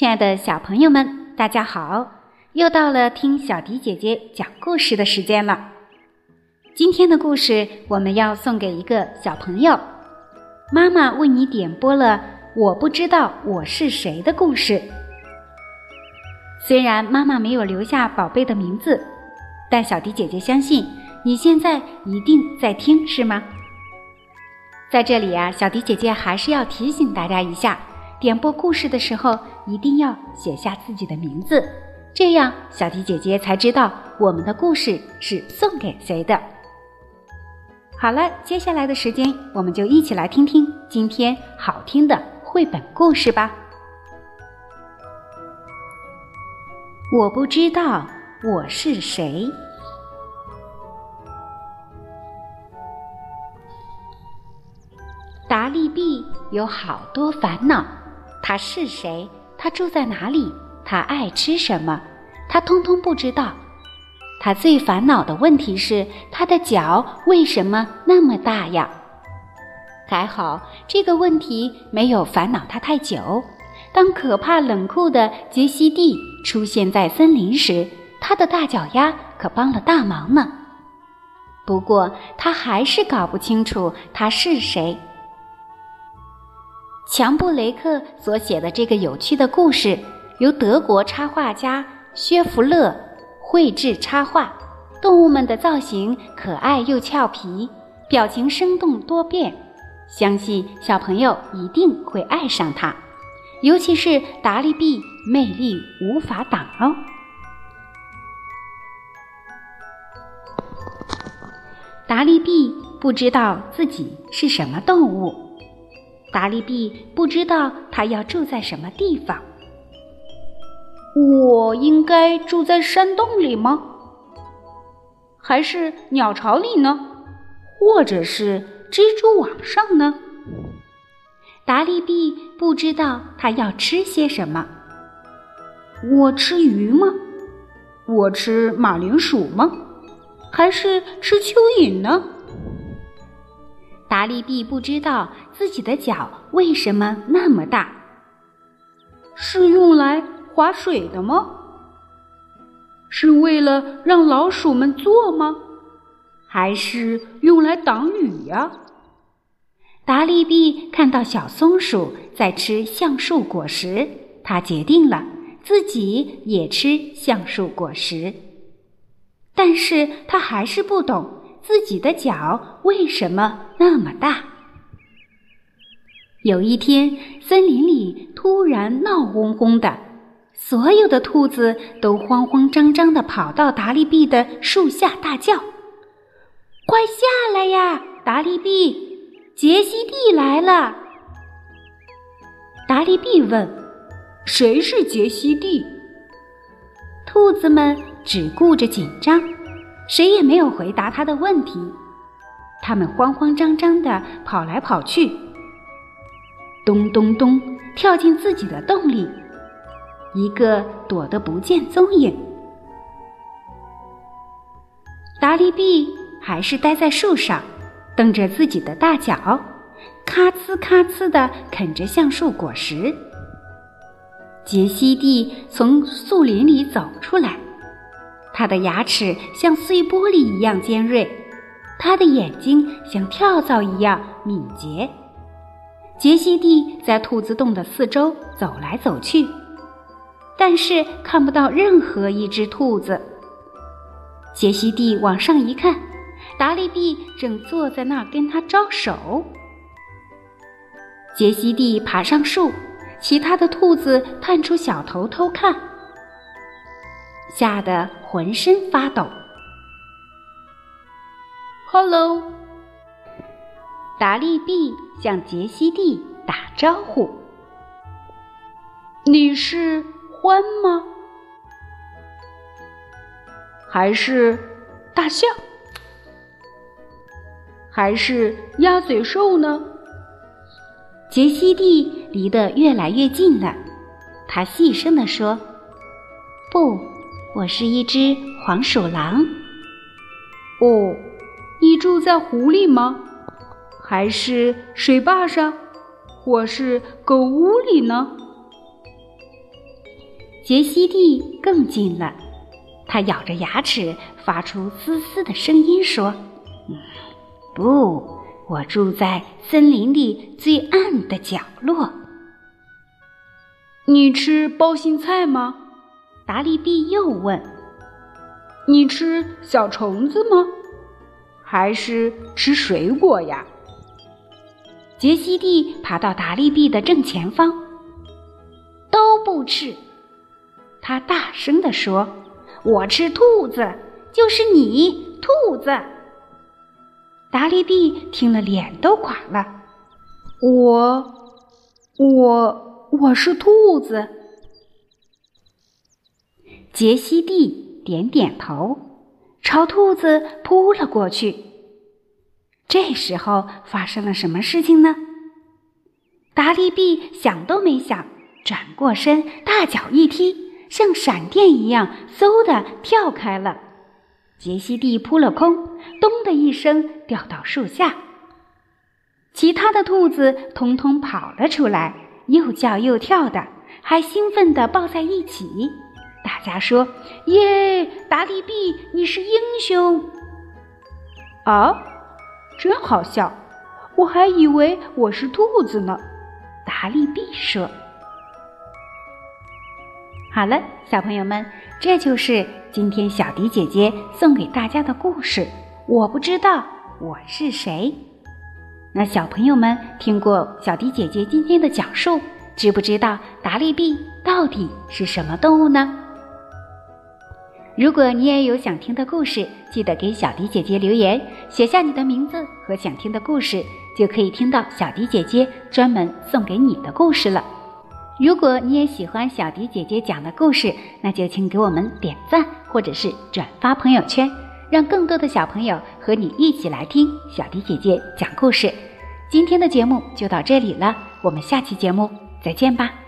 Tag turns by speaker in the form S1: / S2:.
S1: 亲爱的小朋友们，大家好！又到了听小迪姐姐讲故事的时间了。今天的故事我们要送给一个小朋友，妈妈为你点播了《我不知道我是谁》的故事。虽然妈妈没有留下宝贝的名字，但小迪姐姐相信你现在一定在听，是吗？在这里啊，小迪姐姐还是要提醒大家一下。点播故事的时候，一定要写下自己的名字，这样小迪姐姐才知道我们的故事是送给谁的。好了，接下来的时间，我们就一起来听听今天好听的绘本故事吧。我不知道我是谁。达利毕有好多烦恼。他是谁？他住在哪里？他爱吃什么？他通通不知道。他最烦恼的问题是他的脚为什么那么大呀？还好这个问题没有烦恼他太久。当可怕冷酷的杰西蒂出现在森林时，他的大脚丫可帮了大忙呢。不过他还是搞不清楚他是谁。强布雷克所写的这个有趣的故事，由德国插画家薛弗勒绘制插画。动物们的造型可爱又俏皮，表情生动多变，相信小朋友一定会爱上它。尤其是达利币，魅力无法挡哦。达利币不知道自己是什么动物。达利毕不知道他要住在什么地方。
S2: 我应该住在山洞里吗？还是鸟巢里呢？或者是蜘蛛网上呢？
S1: 达利毕不知道他要吃些什么。
S2: 我吃鱼吗？我吃马铃薯吗？还是吃蚯蚓呢？
S1: 达利毕不知道自己的脚为什么那么大，
S2: 是用来划水的吗？是为了让老鼠们坐吗？还是用来挡雨呀？
S1: 达利毕看到小松鼠在吃橡树果实，他决定了自己也吃橡树果实，但是他还是不懂。自己的脚为什么那么大？有一天，森林里突然闹哄哄的，所有的兔子都慌慌张张的跑到达利毕的树下，大叫：“快下来呀，达利毕！杰西蒂来了！”达利毕问：“
S2: 谁是杰西蒂？”
S1: 兔子们只顾着紧张。谁也没有回答他的问题，他们慌慌张张地跑来跑去，咚咚咚跳进自己的洞里，一个躲得不见踪影。达利毕还是待在树上，瞪着自己的大脚，咔呲咔呲地啃着橡树果实。杰西蒂从树林里走出来。他的牙齿像碎玻璃一样尖锐，他的眼睛像跳蚤一样敏捷。杰西蒂在兔子洞的四周走来走去，但是看不到任何一只兔子。杰西蒂往上一看，达利毕正坐在那儿跟他招手。杰西蒂爬上树，其他的兔子探出小头偷看。吓得浑身发抖。
S2: Hello，
S1: 达利毕向杰西蒂打招呼：“
S2: 你是獾吗？还是大象？还是鸭嘴兽呢？”
S1: 杰西蒂离得越来越近了，他细声地说：“不。”我是一只黄鼠狼。
S2: 哦，你住在湖里吗？还是水坝上，或是狗屋里呢？
S1: 杰西蒂更近了，他咬着牙齿，发出嘶嘶的声音说：“嗯，不，我住在森林里最暗的角落。”
S2: 你吃包心菜吗？
S1: 达利毕又问。
S2: 你吃小虫子吗？还是吃水果呀？
S1: 杰西蒂爬到达利毕的正前方。都不吃，他大声地说：“我吃兔子，就是你，兔子。”达利毕听了，脸都垮了。
S2: 我，我。我是兔子，
S1: 杰西蒂点点头，朝兔子扑了过去。这时候发生了什么事情呢？达利毕想都没想，转过身，大脚一踢，像闪电一样，嗖的跳开了。杰西蒂扑了空，咚的一声掉到树下。其他的兔子通通跑了出来。又叫又跳的，还兴奋地抱在一起。大家说：“耶，达利毕，你是英雄！”
S2: 啊，真好笑！我还以为我是兔子呢。
S1: 达利毕说：“好了，小朋友们，这就是今天小迪姐姐送给大家的故事。我不知道我是谁。”那小朋友们听过小迪姐姐今天的讲述，知不知道达利毕到底是什么动物呢？如果你也有想听的故事，记得给小迪姐姐留言，写下你的名字和想听的故事，就可以听到小迪姐姐专门送给你的故事了。如果你也喜欢小迪姐姐讲的故事，那就请给我们点赞或者是转发朋友圈。让更多的小朋友和你一起来听小迪姐姐讲故事。今天的节目就到这里了，我们下期节目再见吧。